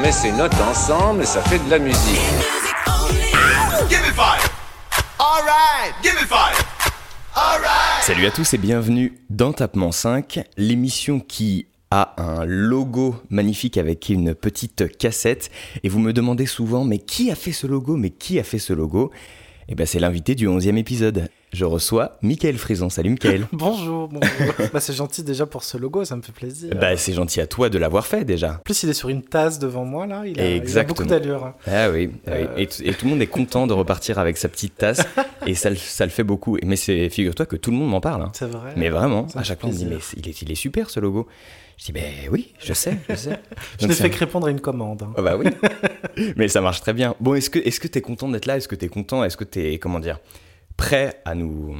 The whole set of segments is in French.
Met ses notes ensemble et ça fait de la musique. Salut à tous et bienvenue dans Tapement 5, l'émission qui a un logo magnifique avec une petite cassette. Et vous me demandez souvent, mais qui a fait ce logo? Mais qui a fait ce logo? Eh ben c'est l'invité du 11e épisode. Je reçois Michael Frison. Salut Michael. Bonjour, bonjour. bah, c'est gentil déjà pour ce logo, ça me fait plaisir. bah c'est gentil à toi de l'avoir fait déjà. En plus, il est sur une tasse devant moi là, il a, il a Exactement. beaucoup d'allure. Ah oui. Euh. Et, tout le monde est content de repartir avec sa petite tasse et ça, le- ça le fait beaucoup. Mais figure-toi que tout le monde m'en parle. hein. C'est vrai. Mais vraiment, à chaque fois on me dit mais il est, il est super ce logo. Je dis ben oui, je sais, je sais. Je n'ai fait que répondre à une commande. hein. Ah bah oui. mais ça marche très bien. Bon, est-ce que que t'es content d'être là? Est-ce que t'es content? Est-ce que t'es comment dire? Prêt à nous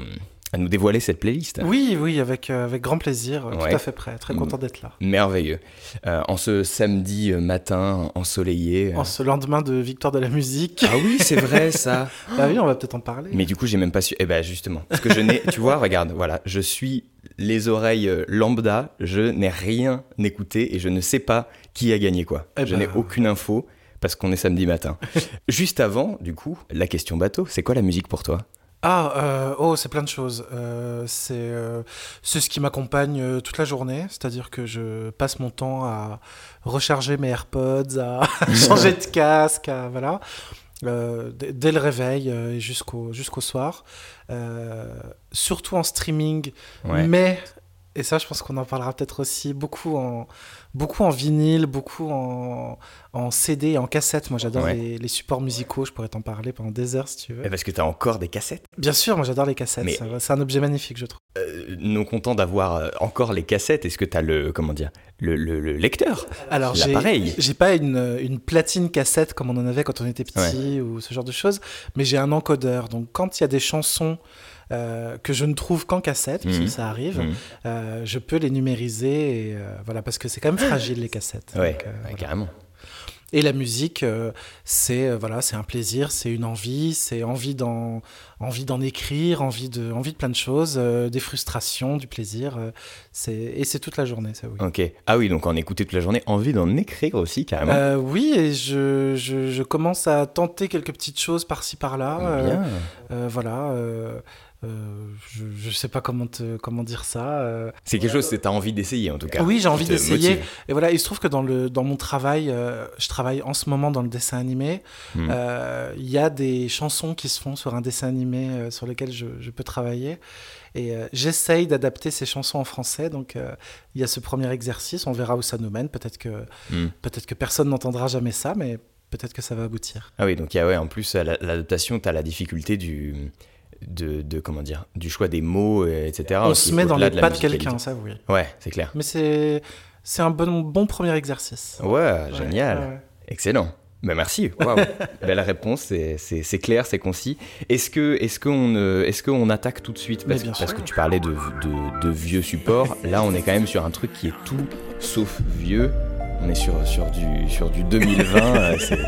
à nous dévoiler cette playlist Oui, oui, avec, euh, avec grand plaisir, Ouais. tout à fait prêt, très content d'être là. Merveilleux. Euh, en ce samedi euh, matin ensoleillé. euh, En ce lendemain de victoire de la musique, Ah oui, c'est vrai ça. bah oui, on va peut-être en parler. Mais du coup, j'ai même pas su. Eh ben, justement. Parce que je n'ai. tu vois, regarde, voilà. Je suis les oreilles lambda. Je n'ai rien écouté et je ne sais pas qui a gagné quoi. Eh je ben. n'ai aucune info parce qu'on est samedi matin. Juste avant, du coup, la question bateau. C'est quoi la musique pour toi? Ah, euh, oh, c'est plein de choses. Euh, c'est euh, c'est ce qui m'accompagne toute la journée, c'est-à-dire que je passe mon temps à recharger mes AirPods, à changer de casque, à, voilà, dès le réveil jusqu'au jusqu'au soir. Surtout en streaming, Ouais. mais et ça, je pense qu'on en parlera peut-être aussi beaucoup en beaucoup en vinyle, beaucoup en, en CD et en cassette. Moi, j'adore Ouais. les, les supports musicaux. Je pourrais t'en parler pendant des heures si tu veux. Eh, Parce que t'as encore des cassettes. Bien sûr, moi j'adore les cassettes. Mais- C'est un objet magnifique, je trouve. Euh, non content d'avoir euh, encore les cassettes. Est-ce que t'as le comment dire le, le- le lecteur? Alors, j'ai, j'ai pas une, une platine cassette comme on en avait quand on était petit ou ce genre de choses, mais j'ai un encodeur. Donc, quand il y a des chansons euh, que je ne trouve qu'en cassette, parce Mhm. que ça arrive, Mhm. euh, je peux les numériser. Et, euh, voilà, parce que c'est quand même fragile les cassettes. Ouais, Donc, ouais, voilà. carrément. Et la musique, euh, c'est euh, voilà, c'est un plaisir, c'est une envie, c'est envie d'en, envie d'en écrire, envie de, envie de plein de choses, euh, des frustrations, du plaisir. c'est et c'est toute la journée, ça oui. Ok. Ah oui, donc en écouter toute la journée, envie d'en écrire aussi carrément. Oui, et je, je, je commence à tenter quelques petites choses par-ci par-là. Bien. voilà. Euh, je, je sais pas comment te, comment dire ça. euh. C'est quelque chose que t'as envie d'essayer en tout cas. Oui, j'ai envie d'essayer. Et voilà, il se trouve que dans, le, dans mon travail, euh, je travaille en ce moment dans le dessin animé. Hmm. Il y a des chansons qui se font sur un dessin animé sur lequel je, je peux travailler. Et j'essaye d'adapter ces chansons en français. Donc il y a ce premier exercice. On verra où ça nous mène. Peut-être que, Hmm. peut-être que personne n'entendra jamais ça, mais peut-être que ça va aboutir. Ah oui, donc il y a, ouais, en plus, à l'adaptation, tu as la difficulté du, de, de, comment dire, du choix des mots, euh, etc. On se met dans les pas de quelqu'un, ça oui. Ouais, c'est clair. Mais c'est, c'est un bon, bon premier exercice. Ouais, génial. Ouais. Excellent. Ben merci. Waouh. Belle réponse, c'est- clair, c'est concis. Est-ce que est-ce qu'on euh, est-ce qu'on attaque tout de suite? Parce, bien parce que tu parlais de, de, de vieux supports. Là, on est quand même sur un truc qui est tout sauf vieux. On est sur sur du sur du 2020. euh, c'est-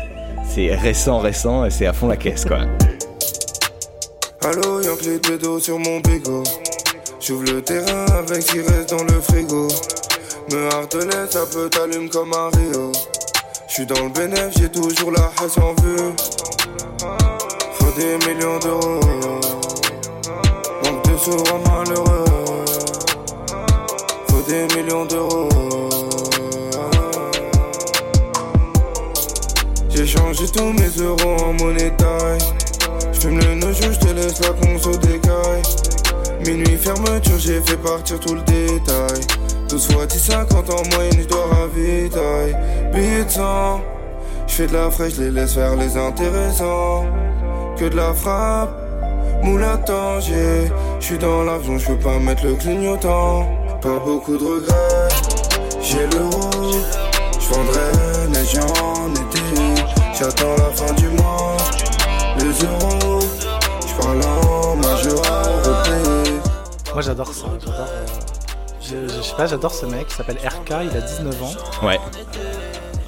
c'est récent, récent, et c'est à fond la caisse, quoi. Allo, y'a clé de dos sur mon bigot. J'ouvre le terrain avec qui reste dans le frigo. Me hardelet, ça peut t'allume comme un Rio. J'suis dans le bénéf, j'ai toujours la hache en vue. Faut des millions d'euros. Manque de sous, malheureux. Faut des millions d'euros. J'ai changé tous mes euros en monnaie. J'fume le nojo, j'te laisse la conso décaille. Minuit fermeture, j'ai fait partir tout le détail. 12 fois 10, 50 en moyenne, j'dois ravitailler. Billet de sang, j'fais de la fraîche, les laisse faire les intéressants. Que de la frappe, moule à Tanger. J'suis dans l'avion, j'peux pas mettre le clignotant. Pas beaucoup de regrets, j'ai l'euro. J'vendrai neige en été. J'attends la fin du mois moi j'adore ça, j'adore. Euh, je, sais pas, j'adore ce mec, il s'appelle RK, il a 19 ans. Ouais.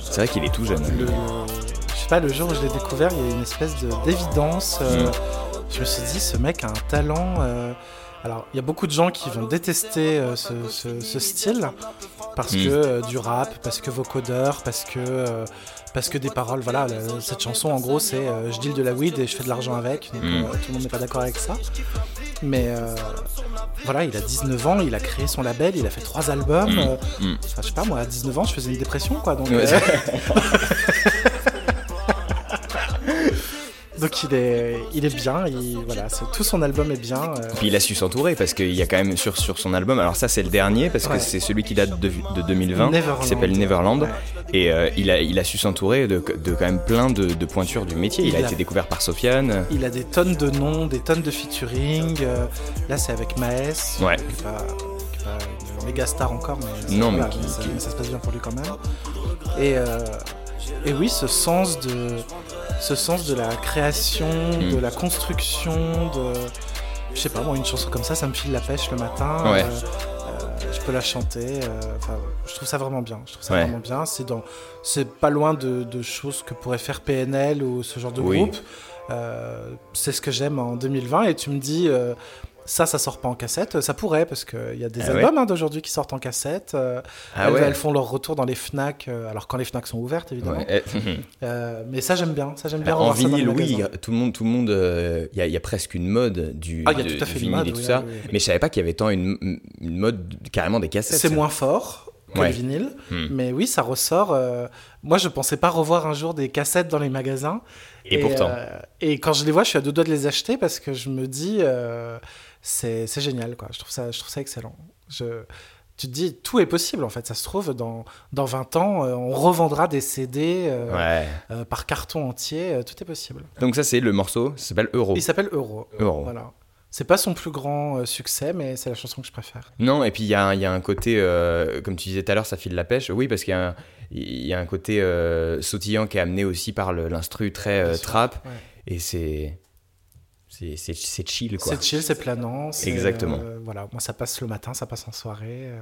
C'est vrai qu'il est tout jeune. Je sais pas, le jour où je l'ai découvert, il y a une espèce d'évidence. Euh, mm. Je me suis dit, ce mec a un talent. Euh, alors, il y a beaucoup de gens qui vont détester ce, style parce mm. que du rap, parce que vocodeur, parce que parce que des paroles. Voilà, le- cette chanson, en gros, c'est euh, je deal de la weed et je fais de l'argent avec. Donc, Mm. euh, tout le monde n'est pas d'accord avec ça. Mais euh, voilà, il a 19 ans, il a créé son label, il a fait trois albums. Mm. euh, Mm. enfin, je sais pas, moi, à 19 ans, je faisais une dépression, quoi. Donc, Ouais, Donc il est, il est bien, il, voilà, c'est- tout son album est bien. euh, Puis il a su s'entourer parce qu'il y a quand même sur, sur son album, alors ça c'est le dernier parce que c'est celui qui date de, de 2020, Neverland. qui s'appelle Neverland. Ouais. Et euh, il, a, il a su s'entourer de, de quand même plein de, de pointures du métier. Il, Il a, a- été découvert par Sofiane. Il a des tonnes de noms, des tonnes de featuring. euh, là c'est avec Maes, Ouais. qui est pas, qui est pas une méga star encore, mais, Non, mais qui- ça, qui- mais ça se passe bien pour lui quand même. Et, euh, et oui, ce sens de, ce sens de la création, Mm. de la construction, de, je sais pas, moi une chanson comme ça, ça me file la pêche le matin. Ouais. euh, je peux la chanter. euh, enfin, je trouve ça vraiment bien. Je trouve ça Ouais. vraiment bien. C'est dans, c'est pas loin de, de choses que pourrait faire PNL ou ce genre de Oui. groupe. Euh, c'est ce que j'aime en 2020. Et tu me dis, euh, ça, ça sort pas en cassette. Ça pourrait parce qu'il y a des Ah ouais albums hein, d'aujourd'hui qui sortent en cassette. euh, Ah elles, ouais. elles font leur retour dans les Fnac. euh, alors quand les Fnac sont ouvertes évidemment. Ouais. Euh, mais ça j'aime bien. Ça j'aime bien. en vinyle, oui, tout le monde, tout le monde, il y, a- il y a presque une mode du, Ah, y a tout à fait vinyle mode, et tout oui, ça. oui, oui. Mais je savais pas qu'il y avait tant une, une mode carrément des cassettes. C'est moins fort que le vinyle, Hmm. mais oui, ça ressort. Moi, je pensais pas revoir un jour des cassettes dans les magasins. Et, pourtant. et quand je les vois, je suis à deux doigts de les acheter parce que je me dis, c'est génial, quoi. Je trouve ça, je trouve ça excellent. Je, tu te dis, tout est possible, en fait. Ça se trouve, dans, dans 20 ans, euh, on revendra des CD euh, Ouais. euh, par carton entier. tout est possible. Donc ça c'est le morceau, ça s'appelle Euro. Il s'appelle Euro. Euro. Voilà. C'est pas son plus grand succès, mais c'est la chanson que je préfère. Non, et puis il y a, un- il y a un côté, euh, comme tu disais tout à l'heure, ça file la pêche. Oui, parce qu'il y a un, il y a un côté euh, sautillant qui est amené aussi par l'instru très euh, trap. Ouais. Et c'est. C'est chill, quoi. C'est chill, c'est planant. Exactement. euh, voilà, moi ça passe le matin, ça passe en soirée. euh.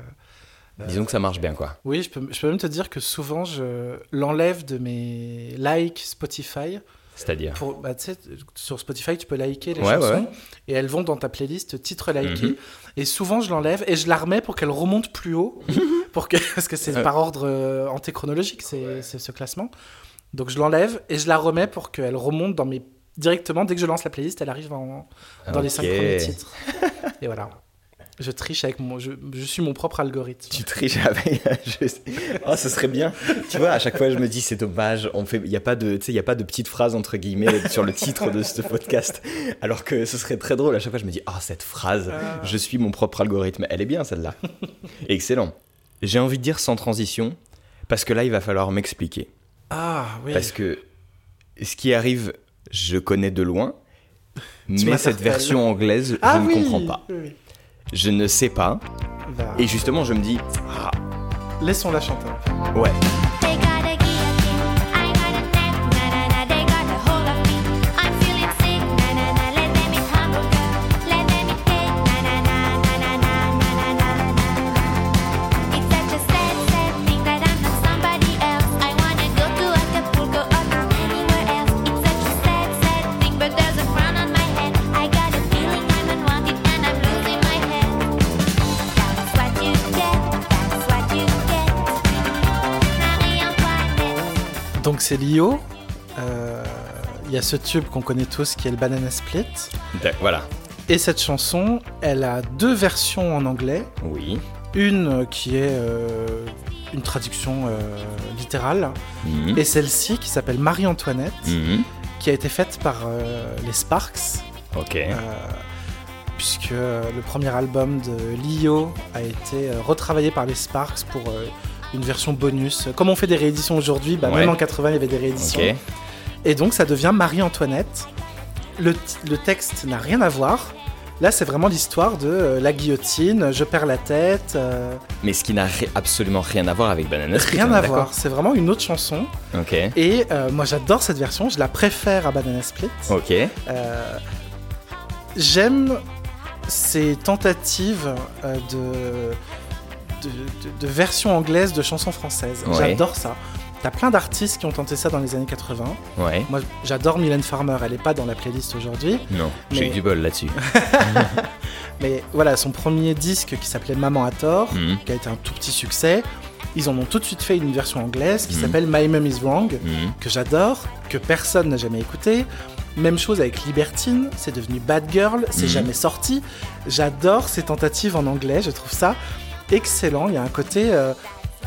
Disons que ça marche bien, quoi. Oui, je peux, je peux même te dire que souvent je l'enlève de mes likes Spotify. C'est-à-dire. Bah, sur Spotify, tu peux liker les Ouais, ouais, chansons ouais. et elles vont dans ta playlist titre liké. Mhm. Et souvent je l'enlève et je la remets pour qu'elle remonte plus haut, pour que, parce que c'est Ouais. par ordre euh, antéchronologique, c'est c'est ce classement. Donc je l'enlève et je la remets pour qu'elle remonte dans mes directement dès que je lance la playlist, elle arrive en, dans les cinq Ok. premiers titres. Et voilà. Je triche avec mon. Je, je suis mon propre algorithme. Tu triches avec. je. Oh, ce serait bien. Tu vois, à chaque fois, je me dis, c'est dommage. On fait, il y a pas de, tu sais, il y a pas de petites phrases entre guillemets sur le titre de ce podcast. Alors que ce serait très drôle. À chaque fois, je me dis, oh, cette phrase, je suis mon propre algorithme. Elle est bien celle-là. Excellent. J'ai envie de dire sans transition, parce que là, il va falloir m'expliquer. Ah oui. Parce que ce qui arrive, je connais de loin, mais cette version anglaise, ah je oui. ne comprends pas. Oui, oui. Je ne sais pas. Bah, Et justement, je me dis, ah, Laissons-la chanter. ouais. C'est Lio. Euh, Il y a ce tube qu'on connaît tous qui est le Banana Split. Voilà. Et cette chanson, elle a deux versions en anglais. Oui. Une qui est euh, une traduction euh, littérale. Mhm. Et celle-ci qui s'appelle Marie-Antoinette, Mhm. qui a été faite par euh, les Sparks. Ok. Puisque le premier album de Lio a été retravaillé par les Sparks pour une version bonus. Comme on fait des rééditions aujourd'hui, bah, Ouais. même en 80 il y avait des rééditions. Et donc ça devient Marie-Antoinette. Le, le texte n'a rien à voir. Là, c'est vraiment l'histoire de euh, la guillotine, je perds la tête. euh, Mais ce qui n'a ri- absolument rien à voir avec Banana Split. rien est à voir. C'est vraiment une autre chanson. Ok. Et euh, moi, j'adore cette version. Je la préfère à Banana Split. Ok. J'aime ces tentatives de, de, de- de version anglaise de chansons françaises. Ouais. J'adore ça. T'as plein d'artistes qui ont tenté ça dans les années 80. Ouais. Moi, j'adore Mylène Farmer. Elle est pas dans la playlist aujourd'hui. Non, j'ai Mais- eu du bol là-dessus. Mais voilà, son premier disque qui s'appelait Maman à tort, Mhm. qui a été un tout petit succès. Ils en ont tout de suite fait une version anglaise qui Mhm. s'appelle My Mom is Wrong, Mhm. que j'adore, que personne n'a jamais écouté. Même chose avec Libertine, c'est devenu Bad Girl, c'est jamais sorti. J'adore ces tentatives en anglais, je trouve ça excellent. Il y a un côté euh,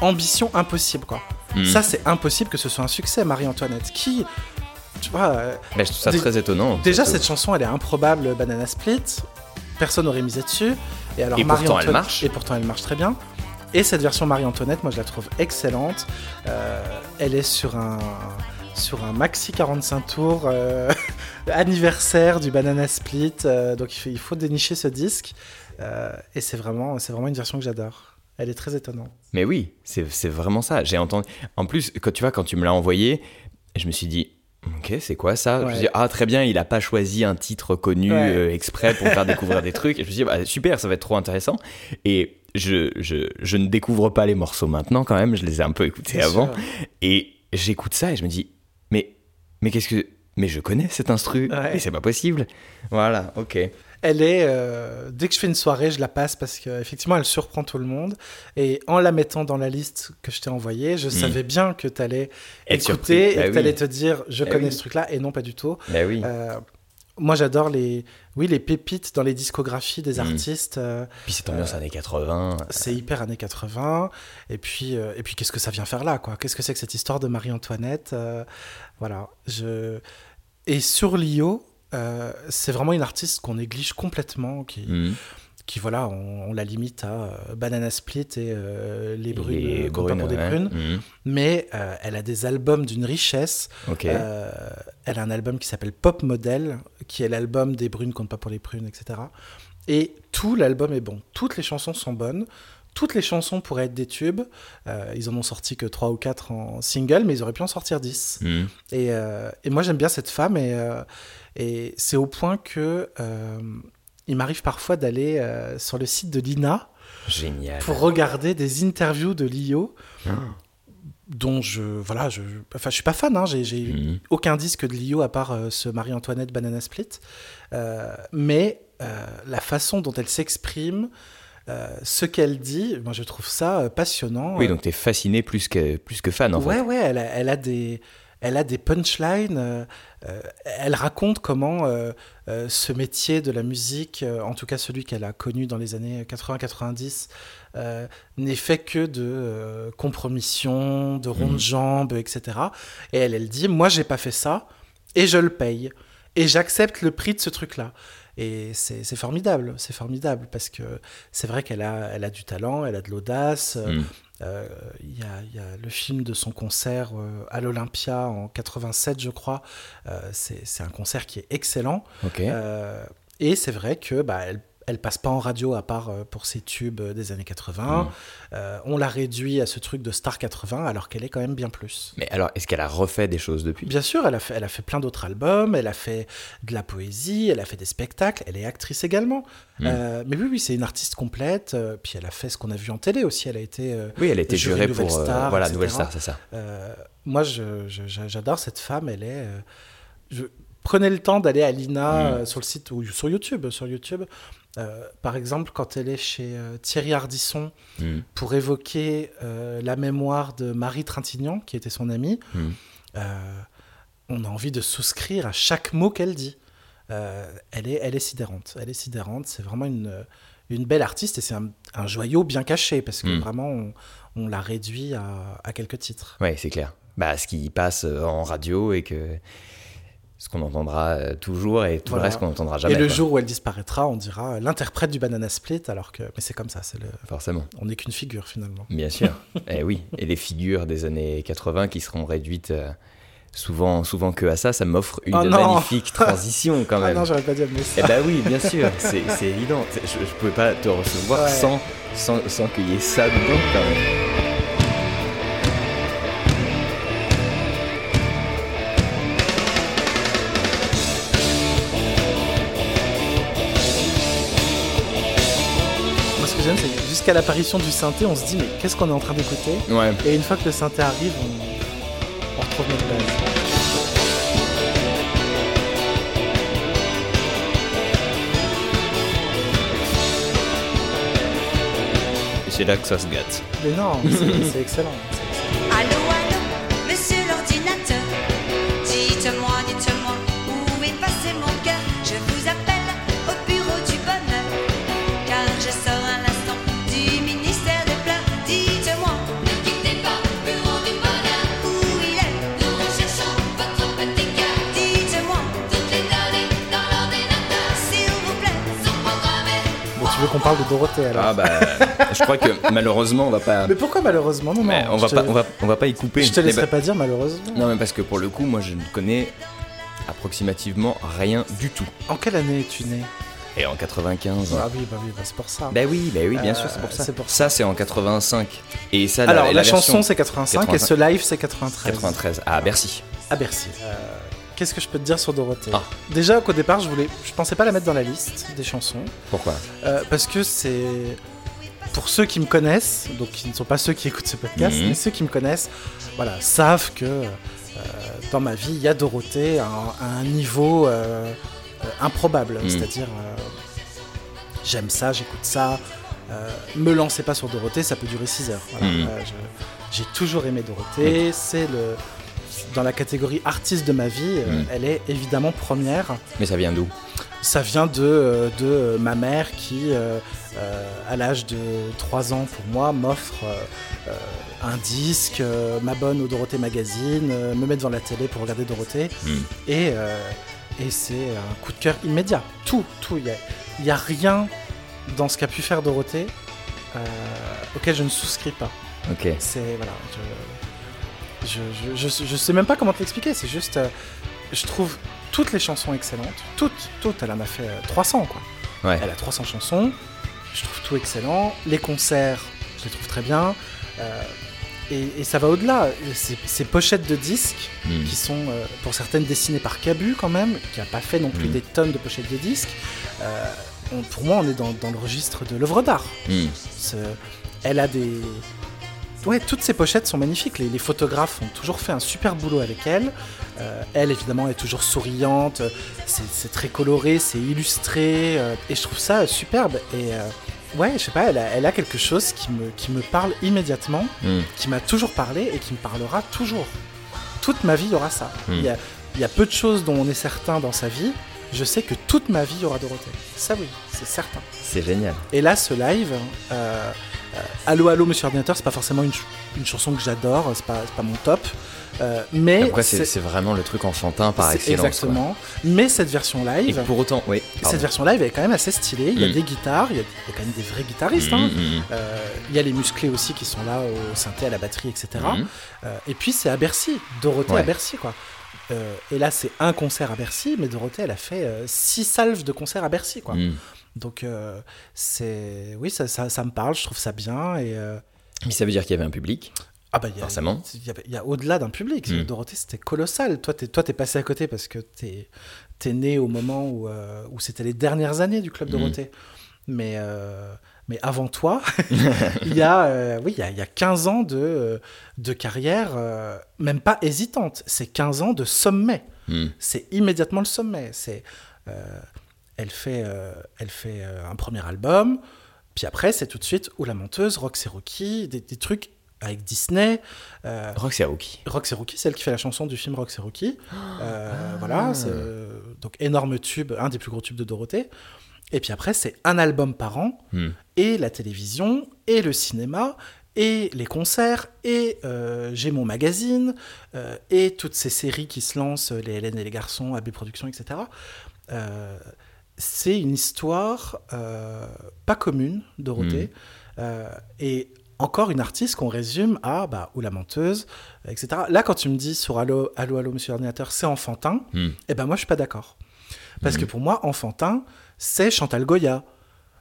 ambition impossible, quoi. Mhm. Ça, c'est impossible que ce soit un succès, Marie-Antoinette. Qui, tu vois, euh, Bah, je trouve ça très étonnant. déjà cette chanson, elle est improbable, Banana Split. Personne n'aurait misé dessus. Et alors Et pourtant, elle marche. Et pourtant, elle marche très bien. Et cette version Marie-Antoinette, moi, je la trouve excellente. Euh, elle est sur un sur un maxi 45 tours euh, anniversaire du Banana Split. euh, donc il faut, il faut dénicher ce disque. Euh, et c'est vraiment, c'est vraiment une version que j'adore. Elle est très étonnante. Mais oui, c'est vraiment ça. J'ai entendu. En plus, quand tu vois, quand tu me l'as envoyé, je me suis dit. Ok, c'est quoi ça? Je me suis dit, ah très bien, il a pas choisi un titre connu Ouais. euh, exprès pour faire découvrir des trucs. Et je me suis dit, bah, super, ça va être trop intéressant. Et je, je, je ne découvre pas les morceaux maintenant quand même, je les ai un peu écoutés avant. sûr. Et j'écoute ça et je me dis, mais, mais qu'est-ce que. Mais je connais cet instru, Ouais. et c'est pas possible. Voilà, ok. Elle est, euh, dès que je fais une soirée, je la passe parce qu'effectivement, elle surprend tout le monde. Et en la mettant dans la liste que je t'ai envoyée, je savais bien que tu allais Hmm. Surpris. écouter Bah et que oui. tu allais te dire, je Bah connais oui. ce truc-là, et non pas du tout. Bah oui. Euh, moi, j'adore les, oui, les pépites dans les discographies des Mm. artistes. euh, Puis cette ambiance années 80. c'est hyper années 80. Et puis, euh, et puis qu'est-ce que ça vient faire là, quoi? Qu'est-ce que c'est que cette histoire de Marie-Antoinette Euh, Voilà. Je... Et sur Lio, euh, c'est vraiment une artiste qu'on néglige complètement, qui, Mhm. qui voilà, on, on la limite à euh, Banana Split et euh, les brunes, les euh, Compas pour des ouais. prunes. Mhm. Mais elle a des albums d'une richesse. Elle a un album qui s'appelle Pop Model, qui est l'album des brunes comptent pas pour les prunes, etc. Et tout l'album est bon. Toutes les chansons sont bonnes. Toutes les chansons pourraient être des tubes. Euh, ils en ont sorti que 3 ou 4 en single, mais ils auraient pu en sortir 10. Mhm. Et, euh, et moi, j'aime bien cette femme. Et, euh, et c'est au point que euh, il m'arrive parfois d'aller euh, sur le site de Lina Génial. pour regarder des interviews de Lio, Ah. dont je. Voilà, je, enfin, je suis pas fan. Hein, j'ai Mhm. aucun disque de Lio à part euh, ce Marie-Antoinette Banana Split. Mais la façon dont elle s'exprime, euh, ce qu'elle dit, moi je trouve ça passionnant. Oui, donc t'es fasciné plus que, plus que fan en ouais, fait. ouais, elle a, elle a des. Elle a des punchlines, euh, euh, elle raconte comment euh, euh, ce métier de la musique, en tout cas celui qu'elle a connu dans les années 80-90, euh, n'est fait que de euh, compromission, de rondes Mhm. jambes, etc. Et elle, elle dit, moi j'ai pas fait ça, et je le paye, et j'accepte le prix de ce truc-là. Et c'est formidable, c'est formidable, parce que c'est vrai qu'elle a, elle a du talent, elle a de l'audace. euh, Il y, a, il y a le film de son concert euh, à l'Olympia en 87, je crois. Euh, c'est un concert qui est excellent. Euh, et c'est vrai que bah, elle, elle passe pas en radio à part euh, pour ses tubes euh, des années 80. Mm. Euh, on l'a réduit à ce truc de Star 80 alors qu'elle est quand même bien plus. Mais alors, est-ce qu'elle a refait des choses depuis? Bien sûr, elle a, fait, elle a fait plein d'autres albums, elle a fait de la poésie, elle a fait des spectacles, elle est actrice également. Mm. Euh, mais oui, oui, c'est une artiste complète. euh, puis elle a fait ce qu'on a vu en télé aussi. Elle a été Oui, elle a été jurée Nouvelle pour. Star, voilà, etc. Nouvelle Star, c'est ça. Moi, j'adore cette femme. Elle est. je- Prenez le temps d'aller à Lina Mm. euh, sur le site ou sur YouTube. Sur YouTube, Euh, par exemple, quand elle est chez euh, Thierry Ardisson Mhm. pour évoquer euh, la mémoire de Marie Trintignant, qui était son amie, euh, on a envie de souscrire à chaque mot qu'elle dit. Elle, est, elle est sidérante. Elle est sidérante. C'est vraiment une, une belle artiste et c'est un, un joyau bien caché parce que Mm. vraiment, on, on l'a réduit à, à quelques titres. Ouais, c'est clair. Bah, ce qui passe en radio et que. Ce qu'on entendra euh, toujours et tout Voilà. le reste qu'on n'entendra jamais. et le quoi. jour où elle disparaîtra, on dira euh, l'interprète du Banana Split, alors que. Mais c'est comme ça, c'est le... Forcément. on n'est qu'une figure finalement. Bien sûr. et oui. Et les figures des années 80 qui seront réduites euh, souvent, souvent que à ça, ça m'offre une Oh magnifique transition quand Ah même. non, j'aurais pas dû amener Eh ça. bah oui, bien sûr, c'est évident. Je, je pouvais pas te recevoir Ouais. sans, sans, sans qu'il y ait ça dedans quand même. Jusqu'à l'apparition du synthé, on se dit mais qu'est-ce qu'on est en train d'écouter Ouais. Et une fois que le synthé arrive, on, on retrouve notre base. Et c'est là que ça se gâte. Mais non, c'est excellent. Qu'on parle de Dorothée alors Ah bah, je crois que malheureusement on va pas. Mais pourquoi malheureusement? Non, on va pas, on va, on va pas y couper. Je te Mais laisserai bah- pas dire malheureusement. Non mais parce que pour le coup, moi je ne connais approximativement rien du tout. En quelle année es-tu né? Et en 95. Ah oui, bah oui, bah c'est pour ça. Bah oui, bah oui, bien Euh, sûr, c'est pour ça. c'est pour ça, c'est en 85. Et ça, la- Alors, la, chanson c'est 85 et 85. ce live c'est 93. 93 à Bercy. À Bercy. Euh, Qu'est-ce que je peux te dire sur Dorothée Ah. Déjà qu'au départ, je voulais, je pensais pas la mettre dans la liste des chansons Pourquoi euh, parce que c'est pour ceux qui me connaissent, donc qui ne sont pas ceux qui écoutent ce podcast, Mhm. mais ceux qui me connaissent, voilà, savent que euh, dans ma vie, il y a Dorothée à un, à un niveau euh, improbable. Mhm. C'est-à-dire, j'aime ça, j'écoute ça. me lancez pas sur Dorothée, ça peut durer 6 heures. Voilà. Mhm. J'ai toujours aimé Dorothée. C'est le dans la catégorie artiste de ma vie, euh, Mhm. elle est évidemment première. Mais ça vient d'où? Ça vient de, euh, de euh, ma mère qui, euh, à l'âge de 3 ans pour moi, m'offre euh, un disque, m'abonne au Dorothée Magazine, me met devant la télé pour regarder Dorothée. Mm. Et, euh, et c'est un coup de cœur immédiat. Tout, tout. Il n'y a, a rien dans ce qu'a pu faire Dorothée auquel je ne souscris pas. Ok. C'est voilà, je, je, je, je, je sais même pas comment te l'expliquer. C'est juste, euh, je trouve toutes les chansons excellentes, toutes, toutes. Elle en a fait euh, 300 quoi. Ouais. Elle a 300 chansons. Je trouve tout excellent. Les concerts, je les trouve très bien. Euh, et, et ça va au-delà. Ces, ces pochettes de disques Mm. qui sont euh, pour certaines dessinées par Cabu quand même, qui n'a pas fait non plus Mm. des tonnes de pochettes de disques. Euh, on- pour moi, on est dans, dans le registre de l'œuvre d'art. Mm. Elle a des. Ouais, toutes ces pochettes sont magnifiques. Les, les photographes ont toujours fait un super boulot avec elle. Euh, elle, évidemment, est toujours souriante. C'est très coloré, c'est illustré. euh, et je trouve ça superbe. Et euh, ouais, je sais pas, elle a, elle a quelque chose qui me, qui me parle immédiatement, Mm. qui m'a toujours parlé et qui me parlera toujours. Toute ma vie, il y aura ça. Mm. Il, y a, il y a peu de choses dont on est certain dans sa vie. Je sais que toute ma vie, il y aura Dorothée. Ça, oui, c'est certain. C'est génial. Et là, ce live, euh, Allô, allô, monsieur ordinateur, c'est pas forcément une, ch- une chanson que j'adore, c'est pas, pas mon top. euh, mais Après, c'est vraiment le truc enfantin par excellence. quoi. Exactement. Mais cette version Et live, pour autant, oui. pardon. cette version live est quand même assez stylée. Il y a Mm. des guitares, il y a, il y a quand même des vrais guitaristes. Mm, hein. mm, mm. Euh, il y a les musclés aussi qui sont là au synthé, à la batterie, etc. Euh, et puis c'est à Bercy, Dorothée Ouais. à Bercy, quoi. Euh, et là, c'est un concert à Bercy, mais Dorothée, elle a fait euh, six salves de concerts à Bercy, quoi. Donc, euh, c'est. Oui, ça, ça, ça me parle, je trouve ça bien. Et. euh, Mais ça veut dire qu'il y avait un public. Ah bah, il y a, Forcément. Il y a, il y a au-delà d'un public. Mm. Dorothée, c'était colossal. Toi, t'es, toi, t'es passé à côté parce que t'es, t'es né au moment où, euh, où c'était les dernières années du club Mm. Dorothée. Mais, mais avant toi, il y a, euh, oui, il y a, il y a 15 ans de, de carrière, euh, même pas hésitante. C'est 15 ans de sommet. Mm. C'est immédiatement le sommet. C'est, euh, elle fait, euh, elle fait euh, un premier album, puis après, c'est tout de suite Ou la menteuse, Roxy Rocky, des, des trucs avec Disney. Euh, Roxy Rookie. Roxy Rookie, celle qui fait la chanson du film Roxy Rookie. Euh, Ah. Voilà, c'est euh, donc énorme tube, un des plus gros tubes de Dorothée. Et puis après, c'est un album par an, Mm. et la télévision, et le cinéma, et les concerts, et euh, j'ai mon magazine, euh, et toutes ces séries qui se lancent, les Hélène et les garçons, AB Productions, etc. Euh, c'est une histoire euh, pas commune, Dorothée, Euh, et encore une artiste qu'on résume à bah, ou la menteuse, euh, etc. Là, quand tu me dis sur Allô, Allô, Allô, Monsieur l'ordinateur, c'est enfantin, Mm. eh ben moi, je suis pas d'accord. Parce Mm. que pour moi, enfantin, c'est Chantal Goya.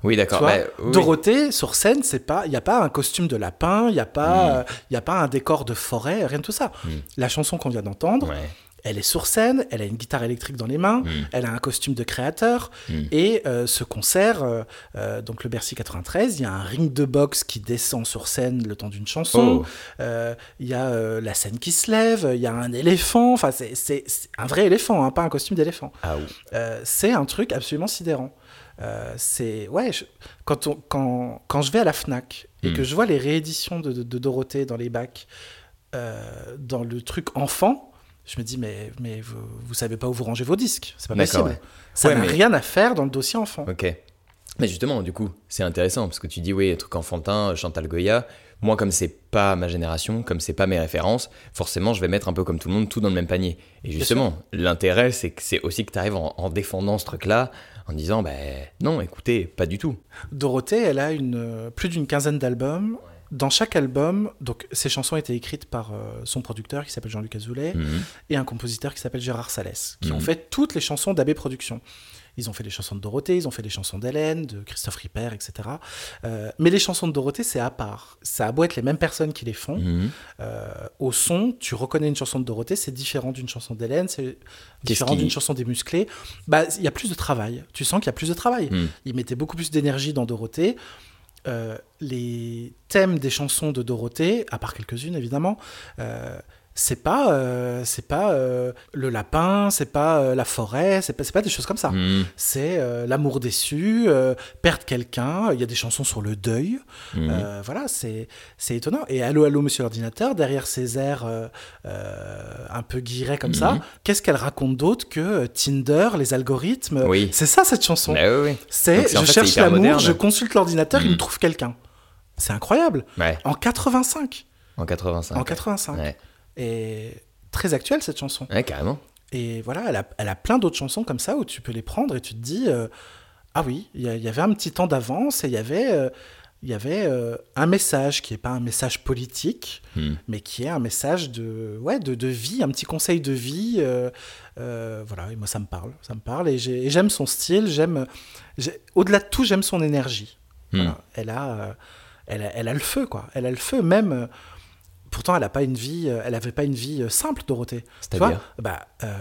Oui, d'accord. bah, oui. Dorothée, sur scène, c'est pas, il y a pas un costume de lapin, il y a Mm. pas, euh, il y a pas un décor de forêt, rien de tout ça. Mm. La chanson qu'on vient d'entendre, Ouais. Elle est sur scène, elle a une guitare électrique dans les mains, Mm. elle a un costume de créateur. Mm. Et euh, ce concert, euh, euh, donc le Bercy 93, il y a un ring de boxe qui descend sur scène le temps d'une chanson. Oh. Il y a la scène qui se lève, il y a un éléphant. Enfin, c'est- un vrai éléphant, hein, pas un costume d'éléphant. Ah oui. C'est un truc absolument sidérant. Euh, c'est ouais, je- quand, on, quand, quand je vais à la Fnac et que je vois les rééditions de, de- de Dorothée dans les bacs, euh, dans le truc enfant, je me dis mais mais vous, vous savez pas où vous rangez vos disques, c'est pas possible. ouais. Ça Ouais, n'a mais- rien à faire dans le dossier enfant. Ok. Mais justement, du coup, c'est intéressant parce que tu dis oui, truc enfantin, Chantal Goya. Moi, comme c'est pas ma génération, comme c'est pas mes références, forcément, je vais mettre un peu comme tout le monde tout dans le même panier. Et justement, l'intérêt, c'est que c'est aussi que tu arrives en, en défendant ce truc-là, en disant ben non, écoutez, pas du tout. Dorothée, elle a une, euh, plus d'une quinzaine d'albums. Dans chaque album, donc ces chansons étaient écrites par euh, son producteur qui s'appelle Jean-Luc Azoulay Mhm. et un compositeur qui s'appelle Gérard Salès, qui Mhm. ont fait toutes les chansons d'AB Productions. Ils ont fait les chansons de Dorothée, ils ont fait les chansons d'Hélène, de Christophe Ripper, etc. Euh, mais les chansons de Dorothée, c'est à part. Ça a beau être les mêmes personnes qui les font. Mhm. euh, au son, tu reconnais une chanson de Dorothée, c'est différent d'une chanson d'Hélène, c'est différent d'une chanson des musclés. Bah, il y a plus de travail. Tu sens qu'il y a plus de travail. Ils mettaient beaucoup plus d'énergie dans Dorothée. Euh, les thèmes des chansons de Dorothée, à part quelques-unes évidemment, euh, c'est pas, euh, c'est pas euh, le lapin, c'est pas euh, la forêt, c'est pas, pas des choses comme ça. Mhm. C'est l'amour déçu, perdre quelqu'un. Il y a des chansons sur le deuil. Euh, voilà, c'est c'est étonnant. Et Allô, allô, monsieur l'ordinateur, derrière ces airs un peu guirés comme ça, Mhm. qu'est-ce qu'elle raconte d'autre que Tinder, les algorithmes? Oui. C'est ça cette chanson. Bah oui, oui. C'est je fait, cherche l'amour, je consulte l'ordinateur, il me trouve quelqu'un. C'est incroyable. Ouais, En 85. en 85. En 85. Ouais. Et très actuelle cette chanson. ouais, carrément. Et voilà, elle a, elle a plein d'autres chansons comme ça où tu peux les prendre et tu te dis euh, Ah oui, il y, avait un petit temps d'avance et il y avait, euh, y avait euh, un message qui n'est pas un message politique, Mhm. mais qui est un message de, ouais, de, de vie, un petit conseil de vie. euh, voilà, et moi ça me parle. Ça me parle et j'ai- et j'aime son style. j'aime j'ai- Au-delà de tout, j'aime son énergie. Voilà, elle, a, elle, a, elle a le feu, quoi. Elle a le feu, même. Pourtant, elle a pas une vie, euh, elle avait pas une vie euh, simple, Dorothée. C'est-à-dire bah, euh,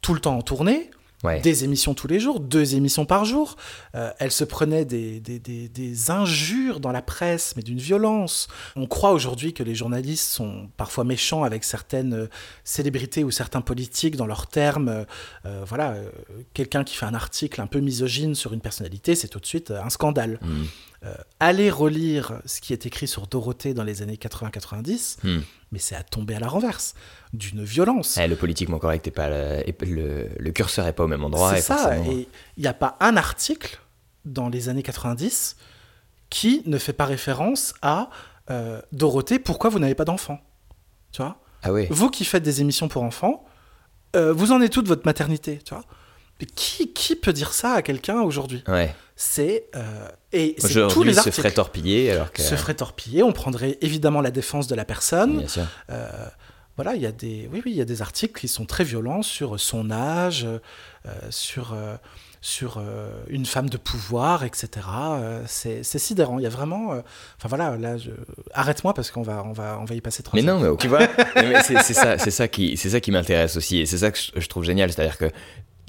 tout le temps en tournée, Ouais. des émissions tous les jours, deux émissions par jour. Euh, elle se prenait des, des, des- des injures dans la presse, mais d'une violence. On croit aujourd'hui que les journalistes sont parfois méchants avec certaines célébrités ou certains politiques dans leurs termes. Euh, voilà, euh, quelqu'un qui fait un article un peu misogyne sur une personnalité, c'est tout de suite un scandale. Mhm. Euh, allez relire ce qui est écrit sur Dorothée dans les années 80-90, Mhm. mais c'est à tomber à la renverse, d'une violence. Ouais, le politiquement correct est pas le, est- le, le curseur est pas au même endroit. C'est ça, forcément- et il n'y a pas un article dans les années 90 qui ne fait pas référence à euh, Dorothée, pourquoi vous n'avez pas d'enfant Tu vois? Ah. Vous qui faites des émissions pour enfants, euh, vous en êtes de votre maternité Tu vois? Qui, qui peut dire ça à quelqu'un aujourd'hui Ouais. C'est euh, et c'est tous les il se articles ferait torpiller alors que. se ferait torpiller. On prendrait évidemment la défense de la personne. Bien sûr. Euh, voilà, il y a des, oui, oui, il y a des articles qui sont très violents sur son âge, euh, sur, euh, sur euh, une femme de pouvoir, etc. Euh, c'est c'est sidérant. Il y a vraiment, enfin voilà, là, je- arrête-moi parce qu'on va, on va, on va y passer trois Mais heures. non, mais tu vois, c'est ça, c'est ça qui, c'est ça qui m'intéresse aussi, et c'est ça que je trouve génial, c'est-à-dire que,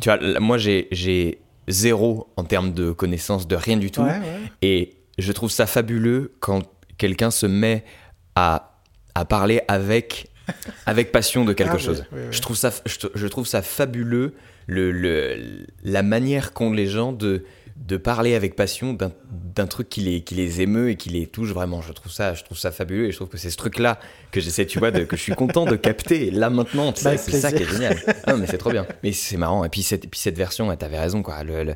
tu vois, moi j'ai, zéro en termes de connaissances de rien du tout, Ouais, ouais. et je trouve ça fabuleux quand quelqu'un se met à, à parler avec, avec passion de quelque Ah, oui, chose. oui, oui. Je trouve ça, je, je trouve ça fabuleux le, le, la manière qu'ont les gens de de parler avec passion d'un truc qui les, qui les émeut et qui les touche vraiment. Je trouve ça, je trouve ça fabuleux et je trouve que c'est ce truc-là que j'essaie, tu vois, de, que je suis content de capter là maintenant. tu Bah, sais, c'est ça qui est génial. Ah, mais c'est trop bien. Mais c'est marrant. Et puis cette, et puis cette version, t'avais raison, quoi. Le- le-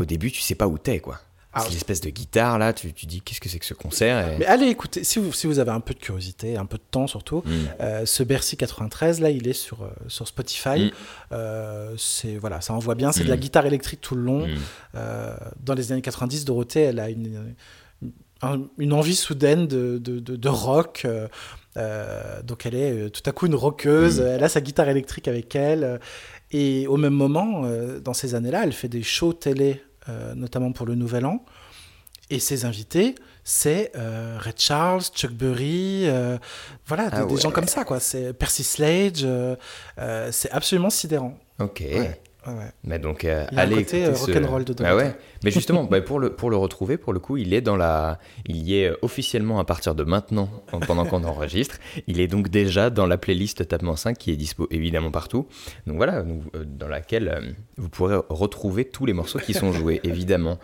au début, tu sais pas où t'es, quoi. Ah, c'est l'espèce de guitare là, tu, tu dis qu'est-ce que c'est que ce concert et- Mais allez écouter, si vous, si vous avez un peu de curiosité, un peu de temps surtout, Mm. euh, ce Bercy 93, là, il est sur, euh, sur Spotify. Mm. Euh, c'est voilà, ça envoie bien. C'est de la Mm. guitare électrique tout le long. Mm. Euh, dans les années 90, Dorothée, elle a une, un- une envie soudaine de, de, de- de rock. donc elle est tout à coup une rockeuse. Elle a sa guitare électrique avec elle. et au même moment, euh, dans ces années-là, elle fait des shows télé, euh, notamment pour le Nouvel An. Et ses invités, c'est euh, Red Charles, Chuck Berry, euh, voilà, des, Ah des gens comme ça, quoi. C'est Percy euh, c'est absolument sidérant. Ok. Ouais, ouais, ouais. Mais donc, euh, Il y a un allez côté, écouter euh, ce- rock'n'roll dedans. Ah ouais. Mais justement, bah, pour le pour le retrouver, pour le coup, il est dans la, il y est euh, officiellement à partir de maintenant, en- pendant qu'on enregistre. Il est donc déjà dans la playlist Tapement 5 qui est dispo évidemment partout. Donc voilà, donc, euh, dans laquelle euh, vous pourrez retrouver tous les morceaux qui sont joués, évidemment.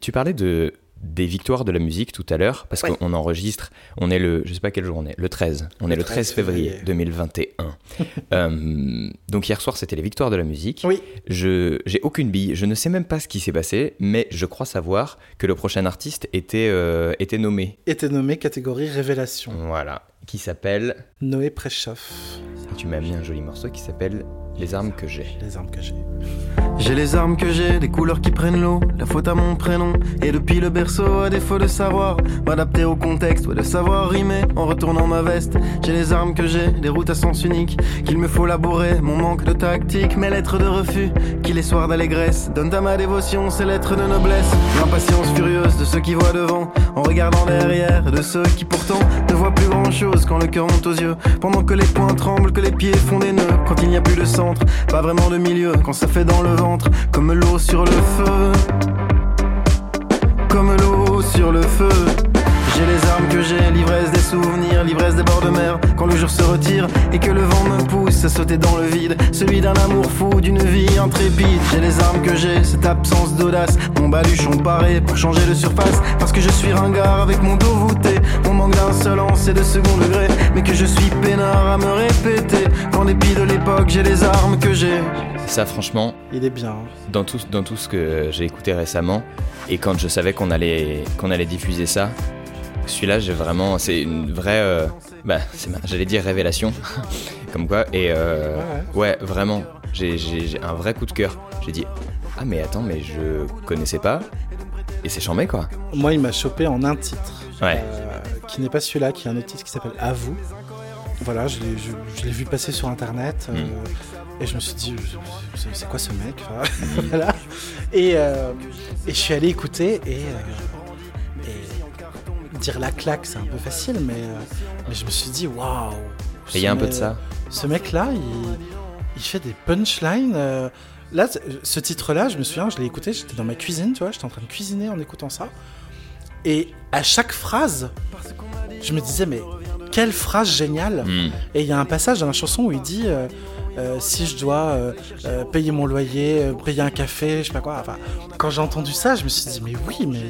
Tu parlais de des victoires de la musique tout à l'heure parce Ouais. qu'on enregistre, on est le, je sais pas quelle journée, le 13. On est le 13 février 2021. Euh, donc hier soir, c'était les victoires de la musique. Oui. Je j'ai aucune bille, je ne sais même pas ce qui s'est passé, mais je crois savoir que le prochain artiste était euh, était nommé. Était nommé catégorie révélation. Voilà, qui s'appelle. Noé Préchoff, Tu m'as mis un joli morceau qui s'appelle Les armes que j'ai. les armes que j'ai. J'ai les armes que j'ai, des couleurs qui prennent l'eau, la faute à mon prénom. Et depuis le berceau, à défaut de savoir m'adapter au contexte, ou de savoir rimer en retournant ma veste. J'ai les armes que j'ai, des routes à sens unique, qu'il me faut labourer, mon manque de tactique, mes lettres de refus, qui les soirs d'allégresse donnent à ma dévotion ces lettres de noblesse. L'impatience furieuse de ceux qui voient devant, en regardant derrière, de ceux qui pourtant ne voient plus grand chose quand le cœur monte aux yeux. Pendant que les poings tremblent, que les pieds font des nœuds, quand il n'y a plus de pas vraiment de milieu, quand ça fait dans le ventre, comme l'eau sur le feu. Comme l'eau sur le feu. J'ai les armes que j'ai, l'ivresse des souvenirs, l'ivresse des bords de mer, quand le jour se retire et que le vent me pousse à sauter dans le vide, celui d'un amour fou, d'une vie intrépide. J'ai les armes que j'ai, cette absence d'audace, mon baluchon paré pour changer de surface, parce que je suis ringard avec mon dos voûté, mon manque d'insolence et de second degré, mais que je suis peinard à me répéter, qu'en dépit de l'époque, j'ai les armes que j'ai. Ça, franchement, Il est bien. dans tout dans tout ce que j'ai écouté récemment, et quand je savais qu'on allait qu'on allait diffuser ça, celui-là, j'ai vraiment, c'est une vraie, euh, bah, j'allais dire révélation, comme quoi, et euh, ouais, vraiment, j'ai un vrai coup de cœur. J'ai dit, ah mais attends, mais je connaissais pas, et c'est chambé quoi. Moi, il m'a chopé en un titre. Ouais. euh, qui n'est pas celui-là, qui est un autre titre qui s'appelle À vous. Voilà, je l'ai, vu passer sur internet euh, et je me suis dit, c'est, quoi ce mec Enfin, voilà. et, et je suis allé écouter et dire la claque, c'est un peu facile, mais, euh, mais je me suis dit, waouh Et il y a un peu de ça. Ce mec-là, il, il fait des punchlines. euh, Là, ce titre-là, je me souviens, je l'ai écouté, j'étais dans ma cuisine, tu vois, j'étais en train de cuisiner en écoutant ça. Et à chaque phrase, je me disais, mais quelle phrase géniale Hmm. Et il y a un passage dans la chanson où il dit, euh, euh, si je dois euh, payer mon loyer, payer un café, je sais pas quoi. Enfin, quand j'ai entendu ça, je me suis dit, mais oui, mais.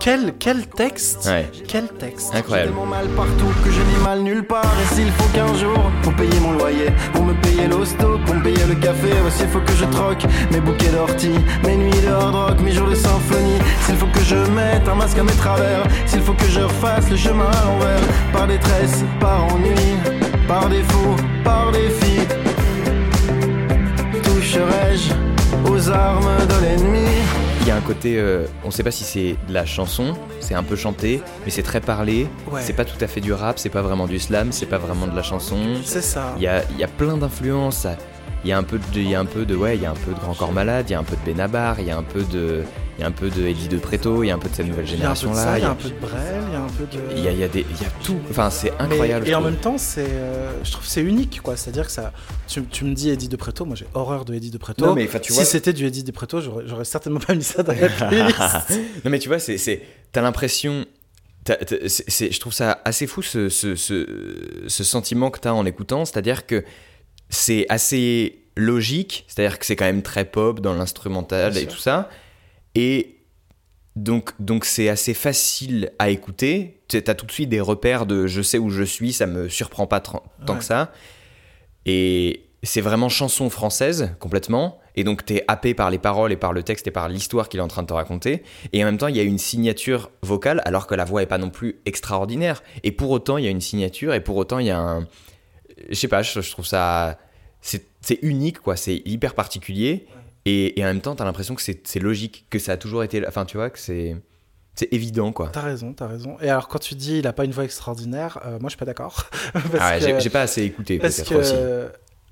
Quel, quel texte Ouais. Quel texte Incroyable. Tellement mal partout que je n'ai mal nulle part. Et s'il faut qu'un jour, pour payer mon loyer, pour me payer l'hosto, pour me payer le café, s'il faut que je troque mes bouquets d'orties, mes nuits de hard rock, mes jours de symphonie. S'il faut que je mette un masque à mes travers, s'il faut que je refasse le chemin à l'envers, par détresse, par ennui, par défaut, par défi. Toucherai-je aux armes de l'ennemi? Il y a un côté, euh, on sait pas si c'est de la chanson, c'est un peu chanté, mais c'est très parlé. Ouais. C'est pas tout à fait du rap, c'est pas vraiment du slam, c'est pas vraiment de la chanson. C'est ça. Il y a, il y a plein d'influences. Il y a un peu de, il y a un peu de, ouais, il y a un peu de Grand Corps Malade, il y a un peu de Benabar, il y a un peu de, il y a un peu de Eddie de Preto, il y a un peu de cette nouvelle génération là. il y a un peu de Brel, il y a un peu de... il y a, y a des, il y a tout. Enfin, c'est Mais- incroyable. et en même temps, c'est, euh, je trouve que c'est unique, quoi. C'est-à-dire que ça, tu, tu me dis Eddie de Preto, moi j'ai horreur de Eddie de Preto. Non, mais, enfin, tu si c'était du Eddie de Preto, j'aurais, certainement pas mis ça dans la playlist. non mais tu vois, c'est, c'est, t'as l'impression, je trouve ça assez fou ce, ce, ce, ce sentiment que t'as en l'écoutant, c'est-à-dire que c'est assez logique, c'est-à-dire que c'est quand même très pop dans l'instrumental et sûr. tout ça, et donc donc c'est assez facile à écouter. Tu as tout de suite des repères de je sais où je suis, ça me surprend pas tant Ouais. que ça, et c'est vraiment chanson française complètement. Et donc t'es happé par les paroles et par le texte et par l'histoire qu'il est en train de te raconter. Et en même temps, il y a une signature vocale alors que la voix est pas non plus extraordinaire. Et pour autant, il y a une signature et pour autant, il y a un. Je sais pas, je, trouve ça. C'est c'est unique quoi, c'est hyper particulier. Et, et en même temps, t'as l'impression que c'est logique, que ça a toujours été. Enfin, tu vois, que c'est. C'est évident quoi. T'as raison, t'as raison. Et alors, quand tu dis il a pas une voix extraordinaire, euh, moi je suis pas d'accord. Ah ouais, j'ai- pas assez écouté Parce que. aussi.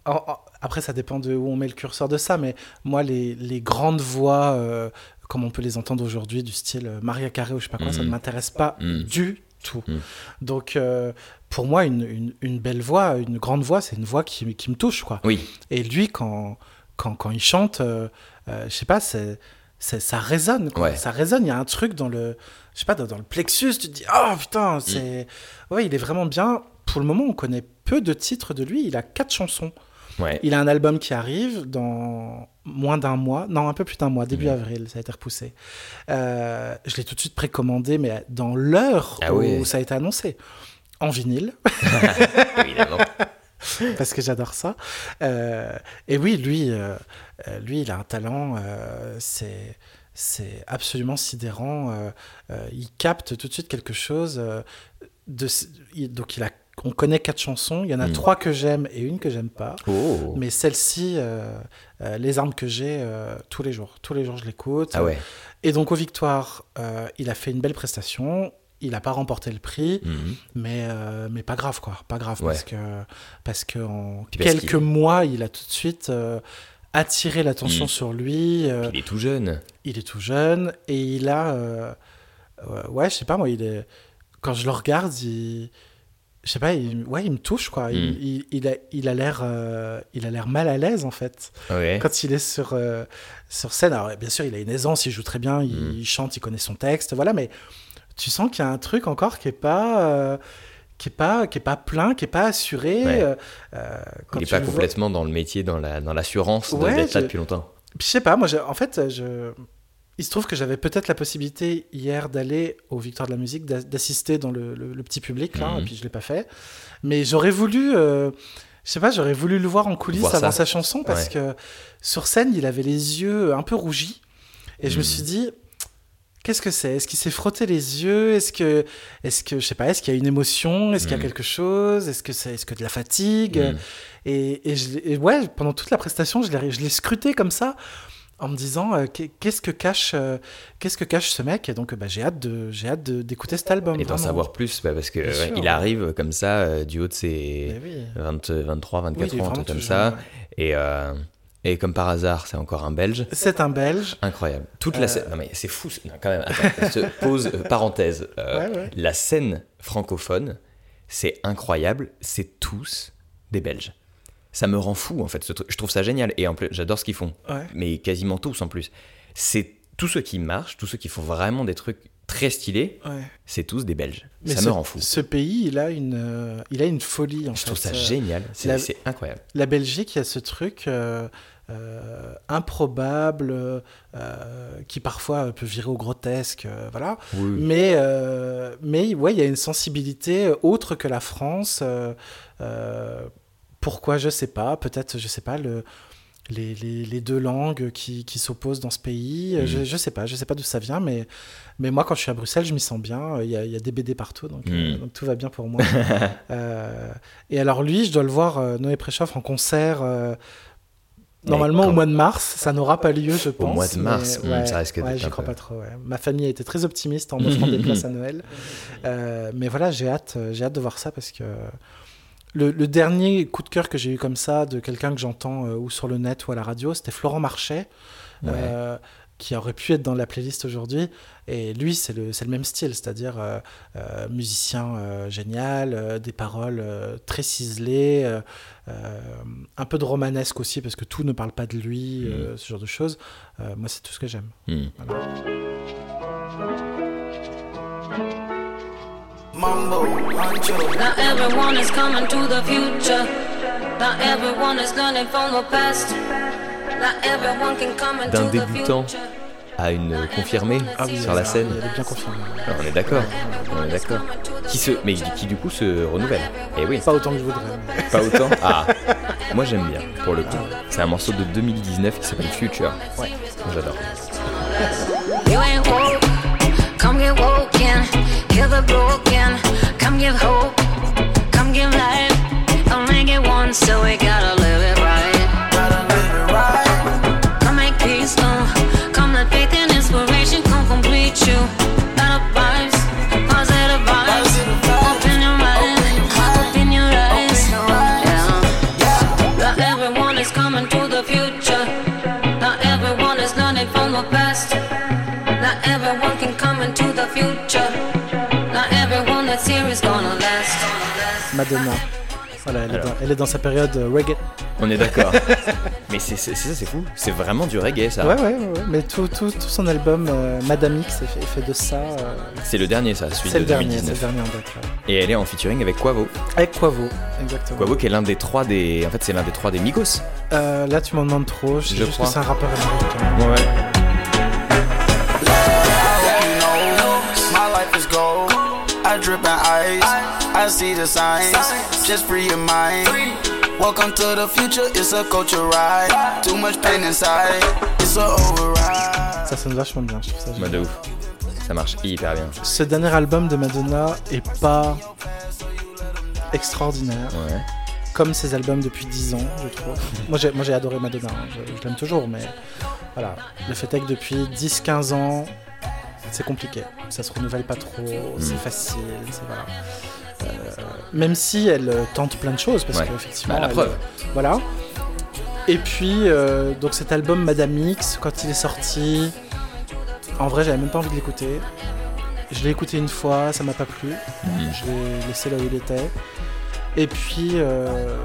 en- en- après, ça dépend de où on met le curseur de ça, mais moi, les, les grandes voix euh, comme on peut les entendre aujourd'hui, du style Maria Carré ou je sais pas quoi, ça ne m'intéresse pas Mhm. du tout. Mhm. Donc, euh, pour moi, une, une- une belle voix, une grande voix, c'est une voix qui, qui me touche, quoi. Oui, Et lui, quand, quand, quand il chante, euh, euh, je sais pas, c'est, ça résonne. quoi. Ouais. Ça résonne. Il y a un truc dans le, je sais pas, dans, dans le plexus. Tu te dis, oh putain, c'est, ouais, il est vraiment bien. Pour le moment, on connaît peu de titres de lui. Il a quatre chansons. ouais. Il a un album qui arrive dans moins d'un mois, non, un peu plus d'un mois, début Mhm. avril, ça a été repoussé. Euh, je l'ai tout de suite précommandé, mais dans l'heure Ah où ça a été annoncé. En vinyle, Évidemment. parce que j'adore ça. Euh, et oui, lui, euh, euh, lui, il a un talent, euh, c'est c'est absolument sidérant. il capte tout de suite quelque chose. de, il- donc il a, on connaît quatre chansons. Il y en a Mm. trois que j'aime et une que j'aime pas. Oh. Mais celle-ci, les armes que j'ai, tous les jours, tous les jours je l'écoute. Ah ouais. Et donc aux victoires, il a fait une belle prestation. Il n'a pas remporté le prix, Mhm. mais, euh, mais pas grave quoi, pas grave Ouais. parce que parce que en Puis parce quelques mois, il a tout de suite euh, attiré l'attention Mm. sur lui. euh, Il est tout jeune. il est tout jeune et il a, ouais, je sais pas moi, il est quand je le regarde, il, je sais pas, il, ouais, il me touche quoi. Il, Mm. il, il a, il a l'air, il a l'air mal à l'aise en fait Ouais. quand il est sur, sur scène, alors bien sûr, il a une aisance, il joue très bien, il, il chante, il connaît son texte, voilà, mais tu sens qu'il y a un truc encore qui est pas. euh, qui est pas qui est pas plein qui est pas assuré Ouais. euh, euh, quand Il n'est tu pas vois- complètement dans le métier, dans la dans l'assurance de- Ouais, d'être là depuis longtemps. Puis je sais pas moi en fait je il se trouve que j'avais peut-être la possibilité hier d'aller aux Victoires de la musique d'a- d'assister dans le, le- le petit public là Mhm. et puis je l'ai pas fait mais j'aurais voulu euh, je sais pas j'aurais voulu le voir en coulisses Voir avant ça. sa chanson parce Ouais. que sur scène il avait les yeux un peu rougis et je me Mhm. suis dit Qu'est-ce que c'est? Est-ce qu'il s'est frotté les yeux? Est-ce que, est-ce que, je sais pas, est-ce qu'il y a une émotion? Est-ce qu'il y a Mhm. quelque chose? Est-ce que c'est, est-ce que de la fatigue? Mhm. et, et, je et ouais, pendant toute la prestation, je l'ai, je l'ai scruté comme ça, en me disant euh, qu'est- qu'est-ce que cache, euh, qu'est-ce que cache ce mec? Et donc, bah, j'ai hâte de, j'ai hâte d'écouter cet album. Et d'en savoir plus, bah, parce que ouais, il arrive comme ça, euh, du haut de ses Mais oui. 20, 23, 24 Oui, ans, truc comme tout ça. ouais. Et, et comme par hasard, c'est encore un Belge. C'est un Belge. Incroyable. Toute Euh. la scène. Non, mais c'est fou. non, quand même, attends, se pose euh, parenthèse. Euh, Ouais, ouais. La scène francophone, c'est incroyable. C'est tous des Belges. Ça me rend fou, en fait. ce truc. Je trouve ça génial. Et en plus, j'adore ce qu'ils font. Ouais. Mais quasiment tous en plus. C'est tous ceux qui marchent, tous ceux qui font vraiment des trucs très stylés, Ouais. c'est tous des Belges. Mais ça ce, me rend fou. Ce pays, il a une, euh, il a une folie en Je fait. trouve ça Euh, génial. C'est la- c'est incroyable. La Belgique, il y a ce truc euh, euh, improbable qui parfois peut virer au grotesque, euh, voilà. Oui. Mais, euh, mais ouais, il y a une sensibilité autre que la France. euh, euh, pourquoi je sais pas. Peut-être, je sais pas le. Les, les- les deux langues qui, qui s'opposent dans ce pays, Mhm. je, je sais pas, je sais pas d'où ça vient, mais, mais moi quand je suis à Bruxelles, je m'y sens bien. Il y a, il y a des BD partout, donc, euh, Mhm. donc tout va bien pour moi. Euh, et alors lui, je dois le voir, euh, Noé Préchoff, en concert. Normalement quand- au mois de mars, ça n'aura pas lieu, je pense. mois de mars, mais ouais, ça risque ouais, d'être j'y crois peu- pas trop. ouais. Ma famille a été très optimiste en offrant des places à Noël. Mais voilà, j'ai hâte, j'ai hâte de voir ça parce que le, le dernier coup de cœur que j'ai eu comme ça de quelqu'un que j'entends euh, ou sur le net ou à la radio, c'était Florent Marchais. Ouais. euh, qui aurait pu être dans la playlist aujourd'hui. Et lui, c'est le, même style, c'est-à-dire euh, musicien génial, des paroles très ciselées, un peu de romanesque aussi, parce que tout ne parle pas de lui, euh, ce genre de choses. Moi, c'est tout ce que j'aime. Hmm. Voilà. Now everyone is coming to the future. Now everyone is learning from the past. Now everyone can come into D'un the débutant future. à une confirmée Ah oui, sur la scène. Elle est bien confirmée. Ah, On est d'accord. On est d'accord. Qui se, mais qui du coup se renouvelle. Et oui. Pas autant que je voudrais. Pas autant. Ah. Moi j'aime bien pour le coup. C'est un morceau de 2019 qui s'appelle Future. Ouais. J'adore. broken. Come give hope, come give life. Only get one, so we gotta live it. Madonna. Voilà, elle, est dans, elle est dans sa période euh, reggae. On est d'accord. Mais c'est ça, c'est fou. C'est vraiment du reggae, ça. Ouais, ouais, ouais, ouais. Mais tout, tout, tout son album euh, Madame X est fait, est fait de ça. euh, C'est le dernier, ça, celui c'est de le dernier, c'est le 2019. dernier en date. ouais. Et elle est en featuring avec Quavo. Avec Quavo, exactement. Quavo qui est l'un des trois des. En fait, c'est l'un des trois des Migos. Euh, là, tu m'en demandes trop. Je sais Je juste crois. que c'est un rappeur américain. Ouais. My life is gold. I drip in ice. I see the signs. Just free your mind. Welcome to the future. It's a culture ride. Too much pain inside. It's a override. Ça sonne vachement bien, je trouve ça Bah, de ouf. Ça marche hyper bien. Ce dernier album de Madonna est pas extraordinaire. Ouais. Comme ses albums depuis 10 ans, je trouve. moi, j'ai, moi, j'ai adoré Madonna, hein. je, je l'aime toujours, mais voilà. Le fait est que depuis 10-15 ans, c'est compliqué. Ça se renouvelle pas trop, c'est facile, c'est voilà. Euh, même si elle euh, tente plein de choses, parce Ouais. qu'effectivement. Bah, la elle- preuve. Voilà. Et puis, euh, donc cet album Madame X, quand il est sorti, en vrai, j'avais même pas envie de l'écouter. Je l'ai écouté une fois, ça m'a pas plu. Mhm. Je l'ai laissé là où il était. Et puis, euh,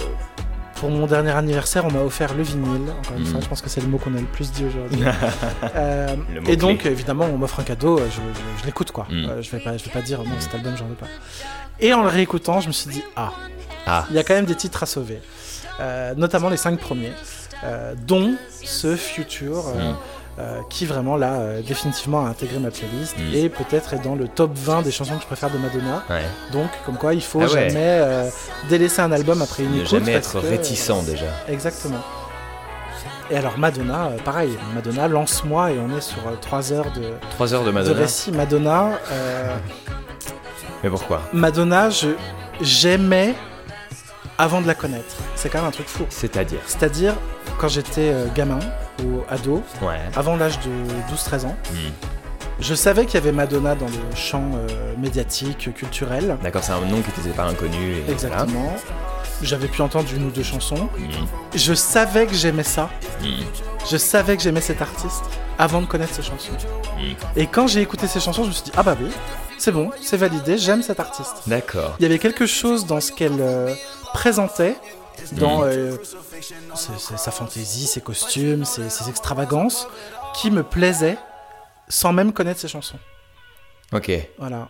pour mon dernier anniversaire, on m'a offert le vinyle. Encore une Mhm. fois, je pense que c'est le mot qu'on a le plus dit aujourd'hui. Euh, et donc, clé. évidemment, on m'offre un cadeau, euh, je, je- je l'écoute quoi. Mhm. Euh, je vais pas, je vais pas dire non, cet album, j'en veux pas. Et en le réécoutant, je me suis dit ah, Ah. il y a quand même des titres à sauver, Euh, notamment les cinq premiers, dont ce Future. Mhm. Euh, qui vraiment là euh, définitivement a intégré ma playlist Mhm. et peut-être est dans le top 20 des chansons que je préfère de Madonna. Ouais. Donc comme quoi il faut Ah ouais. jamais euh, délaisser un album après une Ne écoute. jamais être que, réticent déjà. exactement. Et alors Madonna, pareil, Madonna lance-moi et on est sur 3 heures de, 3 heures de de Madonna. récit. Madonna, Mais pourquoi? Madonna, je j'aimais avant de la connaître. C'est quand même un truc fou. C'est-à-dire? C'est-à-dire quand j'étais gamin ou ado, Ouais. avant l'âge de 12-13 ans, Hmm. je savais qu'il y avait Madonna dans le champ euh, médiatique, culturel. D'accord, c'est un nom qui n'était pas inconnu. et Exactement. J'avais pu entendre une ou deux chansons. Hmm. Je savais que j'aimais ça. Hmm. Je savais que j'aimais cet artiste avant de connaître ses chansons. Et quand j'ai écouté ses chansons, je me suis dit ah bah oui, c'est bon, c'est validé, j'aime cet artiste. D'accord. Il y avait quelque chose dans ce qu'elle euh, présentait, dans Mhm. euh, ses- sa fantaisie, ses costumes, ses, ses extravagances, qui me plaisait sans même connaître ses chansons. Ok. Voilà.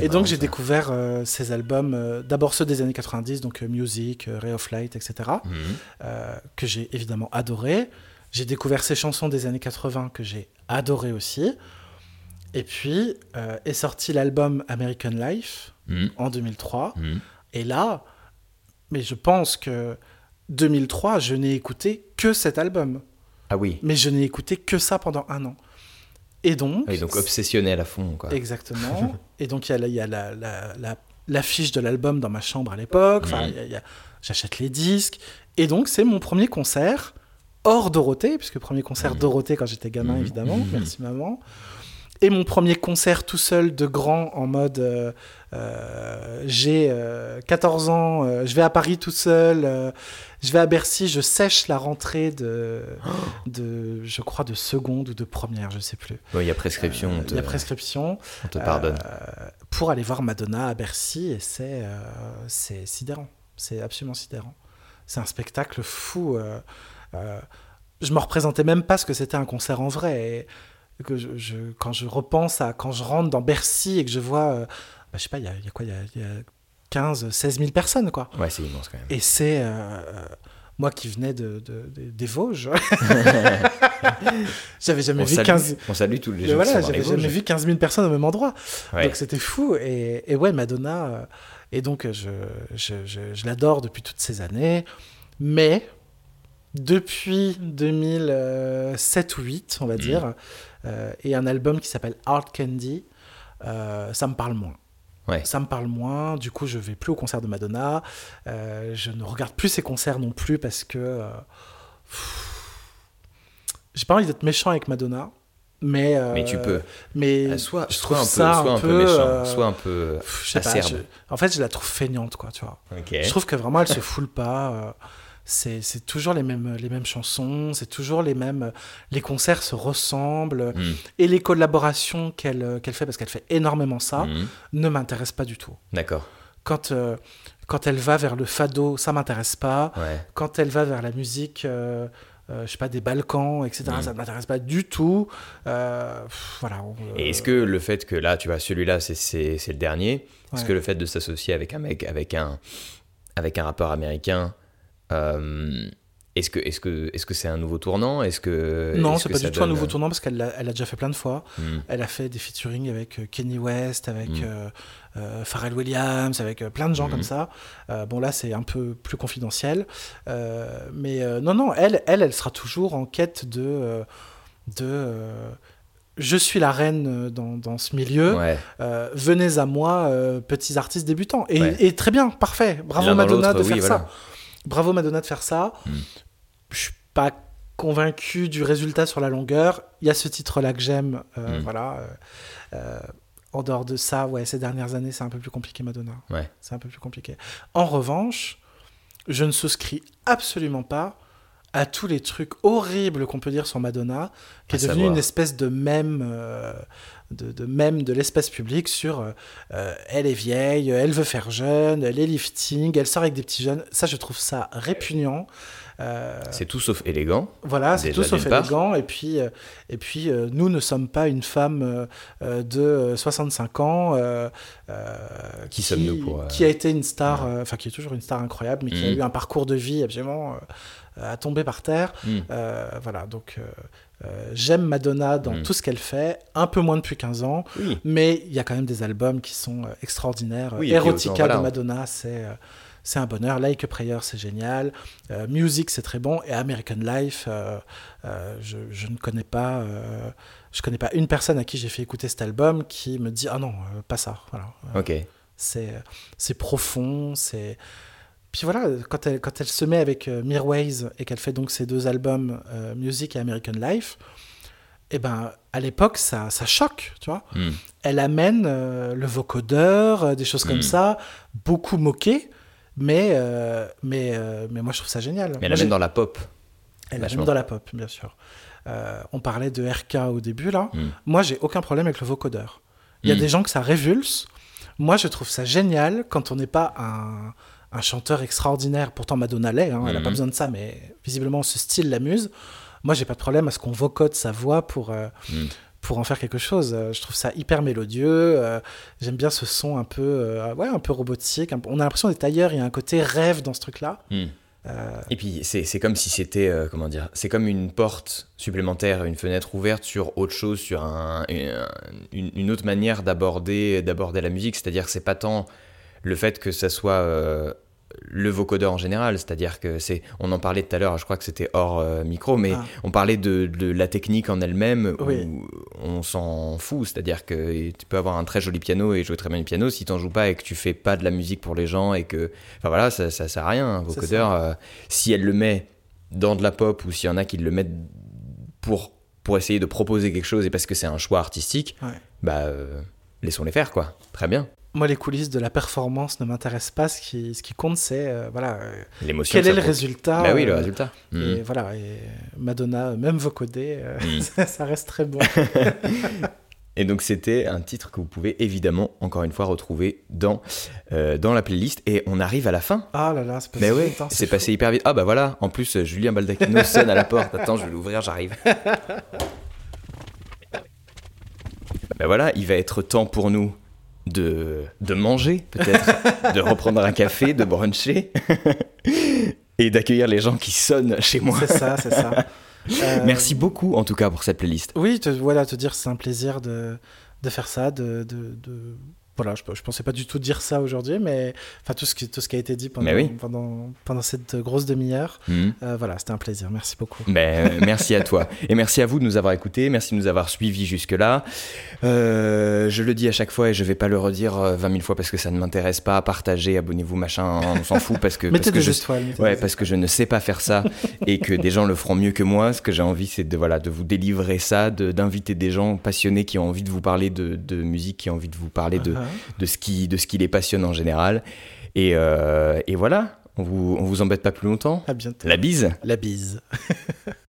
Et donc j'ai découvert euh, ces albums, euh, d'abord ceux des années 90, donc euh, Music, Ray of Light, etc., Hmm. euh, que j'ai évidemment adoré. J'ai découvert ces chansons des années 80 que j'ai adoré aussi. Et puis est sorti l'album American Life Hmm. en 2003. Hmm. Et là, mais je pense que 2003, je n'ai écouté que cet album. Ah oui. Mais je n'ai écouté que ça pendant un an. Et donc, Et donc obsessionnel à fond, quoi. Exactement. et donc, il y a, la- il y a la- la- la- l'affiche de l'album dans ma chambre à l'époque. Enfin, il y a- il y a- j'achète les disques. Et donc, c'est mon premier concert hors Dorothée, puisque premier concert Dorothée quand j'étais gamin, Mhm. évidemment. Merci, maman. Et mon premier concert tout seul de grand en mode euh, euh, j'ai euh, 14 ans, euh, je vais à Paris tout seul, je vais à Bercy, je sèche la rentrée de, de je crois, de seconde ou de première, je sais plus. Ouais, Il y a prescription. Il y a prescription. On te pardonne. Pour aller voir Madonna à Bercy et c'est c'est sidérant. C'est absolument sidérant. C'est un spectacle fou. euh, euh, je me représentais même pas ce que c'était un concert en vrai. Et que je, je- quand je repense à quand je rentre dans Bercy et que je vois, euh, bah, je sais pas, il y a, y a quoi, il y y a 15, 16 000 personnes quoi. Ouais, c'est immense quand même. Et c'est euh, euh, moi qui venais de, de- de- des Vosges. J'avais jamais on vu salue, 15 on salue tous les gens voilà, j'avais jamais vu 15 000 personnes au même endroit. Ouais. Donc c'était fou. Et, et ouais, Madonna. euh, et donc je, je, l'adore depuis toutes ces années. Mais depuis 2007 ou 8, on va dire, euh, et un album qui s'appelle Hard Candy, euh, ça me parle moins. Ouais. Ça me parle moins, du coup je vais plus au concert de Madonna, euh, je ne regarde plus ses concerts non plus parce que euh, j'ai pas envie d'être méchant avec Madonna, mais euh, Mais tu peux. Mais Euh, soit, je soit trouve un peu, ça soit un peu méchant, euh, soit un peu je sais pas, acerbe. je- en fait, je la trouve feignante, quoi, tu vois. Ok. Je trouve que vraiment, elle se foule pas. Euh, c'est toujours les mêmes, les mêmes chansons, c'est toujours les mêmes. Les concerts se ressemblent. Mm. Et les collaborations qu'elle euh, qu'elle fait, parce qu'elle fait énormément ça, Mhm. ne m'intéressent pas du tout. D'accord. Quand, euh, quand elle va vers le fado, ça m'intéresse pas. Ouais. Quand elle va vers la musique, euh, euh, je sais pas, des Balkans, etc., Mm. ça ne m'intéresse pas du tout. Euh, pff, voilà. on- Et est-ce que le fait que là, tu vois, celui-là, c'est- le dernier, est-ce que le fait de s'associer avec un mec, avec un, avec un rappeur américain, euh, est-ce que est-ce que est-ce que c'est un nouveau tournant? Est-ce que Non, c'est que pas du tout un nouveau tournant parce qu'elle l'a elle a déjà fait plein de fois. Hmm. Elle a fait des featuring avec euh, Kenny West, avec Mm. euh, euh, Pharrell Williams, avec euh, plein de gens Mm. comme ça. Euh, bon, là, c'est un peu plus confidentiel. Euh, mais euh, non, non, elle, elle, elle sera toujours en quête de. euh, de euh, je suis la reine euh, dans, dans ce milieu. Ouais. Euh, venez à moi, euh, petits artistes débutants. Et, Ouais. et très bien, parfait. Bravo Madonna de oui, faire voilà. ça. Bravo Madonna de faire ça. Mm. Je suis pas convaincu du résultat sur la longueur. Il y a ce titre-là que j'aime. euh, Mm. Voilà. euh, euh, en dehors de ça, ouais, ces dernières années, c'est un peu plus compliqué, Madonna. Ouais. C'est un peu plus compliqué. En revanche, je ne souscris absolument pas à tous les trucs horribles qu'on peut dire sur Madonna, qui À est devenu savoir. une espèce de mème, euh, de, de mème de l'espace public sur euh, euh, elle est vieille, elle veut faire jeune, elle est lifting, elle sort avec des petits jeunes. Ça, je trouve ça répugnant. Euh, C'est tout sauf élégant. voilà, c'est tout sauf part. élégant. Et puis, et puis nous ne sommes pas une femme de euh, 65 ans euh, euh, Qui sommes-nous pour, qui a été une star, enfin qui est toujours une star incroyable, mais qui a Mhm. eu un parcours de vie absolument à tomber par terre. Mhm. Euh, voilà, donc euh, euh, j'aime Madonna dans Mhm. tout ce qu'elle fait, un peu moins depuis 15 ans, Oui. mais il y a quand même des albums qui sont euh, extraordinaires. Oui, Erotica voilà. de Madonna, c'est euh, c'est un bonheur. Like a Prayer, c'est génial. Euh, Music, c'est très bon. Et American Life, euh, euh, je, je ne connais pas, euh, je connais pas une personne à qui j'ai fait écouter cet album qui me dit ah non, euh, pas ça. Voilà. Euh, Ok. C'est c'est profond, c'est puis voilà, quand elle, quand elle se met avec euh, Mirways et qu'elle fait donc ces deux albums, euh, Music et American Life, et ben à l'époque ça, ça choque, tu vois. Hmm. Elle amène euh, le vocodeur, euh, des choses comme Mm. ça, beaucoup moquées, mais, mais, mais moi je trouve ça génial. Mais elle amène dans la pop. elle amène dans la pop, bien sûr. On parlait de RK au début là. Mm. Moi j'ai aucun problème avec le vocodeur. Il y a Mm. des gens que ça révulse. Moi je trouve ça génial quand on n'est pas un, un chanteur extraordinaire. Pourtant Madonna l'est, hein, elle n'a Mhm. pas besoin de ça, mais visiblement ce style l'amuse. Moi j'ai pas de problème à ce qu'on vocode sa voix pour. euh, Mm. pour en faire quelque chose. Euh, Je trouve ça hyper mélodieux. euh, J'aime bien ce son un peu, euh, ouais, un peu robotique. On a l'impression d'être ailleurs. Il y a un côté rêve dans ce truc-là. Euh, Et puis c'est comme si c'était comment dire, c'est comme une porte supplémentaire, une fenêtre ouverte sur autre chose, sur un, une, une autre manière d'aborder d'aborder la musique. C'est-à-dire que c'est pas tant le fait que ça soit euh, le vocodeur en général, c'est-à-dire que c'est, on en parlait tout à l'heure, je crois que c'était hors euh, micro, mais Ah. on parlait de, de la technique en elle-même Oui. où on s'en fout, c'est-à-dire que tu peux avoir un très joli piano et jouer très bien du piano, si t'en joues pas et que tu fais pas de la musique pour les gens et que, enfin voilà, ça, ça sert à rien. Un vocodeur, euh, si elle le met dans de la pop ou s'il y en a qui le mettent pour pour essayer de proposer quelque chose et parce que c'est un choix artistique, Ouais. bah euh, laissons-les faire quoi. Très bien. Moi, les coulisses de la performance ne m'intéressent pas. Ce qui, ce qui compte, c'est euh, voilà, euh, L'émotion. quel que est le résultat. Bah oui, le euh, résultat. Et Mhm. voilà, et Madonna, même vocodé, Mhm. ça reste très bon. Et donc c'était un titre que vous pouvez évidemment encore une fois retrouver dans, euh, dans la playlist. Et on arrive à la fin. Ah là là, c'est passé Mais ouais, hein, c'est fou. passé hyper vite. Ah bah voilà, en plus Julien Baldacchino sonne à la porte. Attends, je vais l'ouvrir, j'arrive. bah voilà, il va être temps pour nous de, de manger peut-être, de reprendre un café, de bruncher et d'accueillir les gens qui sonnent chez moi. C'est ça, c'est ça. Euh, Merci beaucoup en tout cas pour cette playlist. Oui, te, voilà, te dire c'est un plaisir de, de faire ça, de, de, de- Voilà, je, je pensais pas du tout dire ça aujourd'hui, mais enfin tout ce qui, tout ce qui a été dit pendant, Mais oui. pendant, pendant cette grosse demi-heure, Mhm. euh, voilà, c'était un plaisir. Merci beaucoup. Ben, euh, merci à toi. Et merci à vous de nous avoir écoutés. Merci de nous avoir suivis jusque-là. Euh, je le dis à chaque fois et je vais pas le redire euh, 20 000 fois parce que ça ne m'intéresse pas. Partagez, abonnez-vous, machin, on s'en fout parce que, parce que je, mettez ouais, parce que je ne sais pas faire ça et que des gens le feront mieux que moi. Ce que j'ai envie, c'est de, voilà, de vous délivrer ça, de- d'inviter des gens passionnés qui ont envie de vous parler de, de musique, qui ont envie de vous parler de, Ah, de, ce, qui, de ce qui les passionne en général. Et, euh, et voilà, on vous, on vous embête pas plus longtemps. À bientôt. La bise La bise.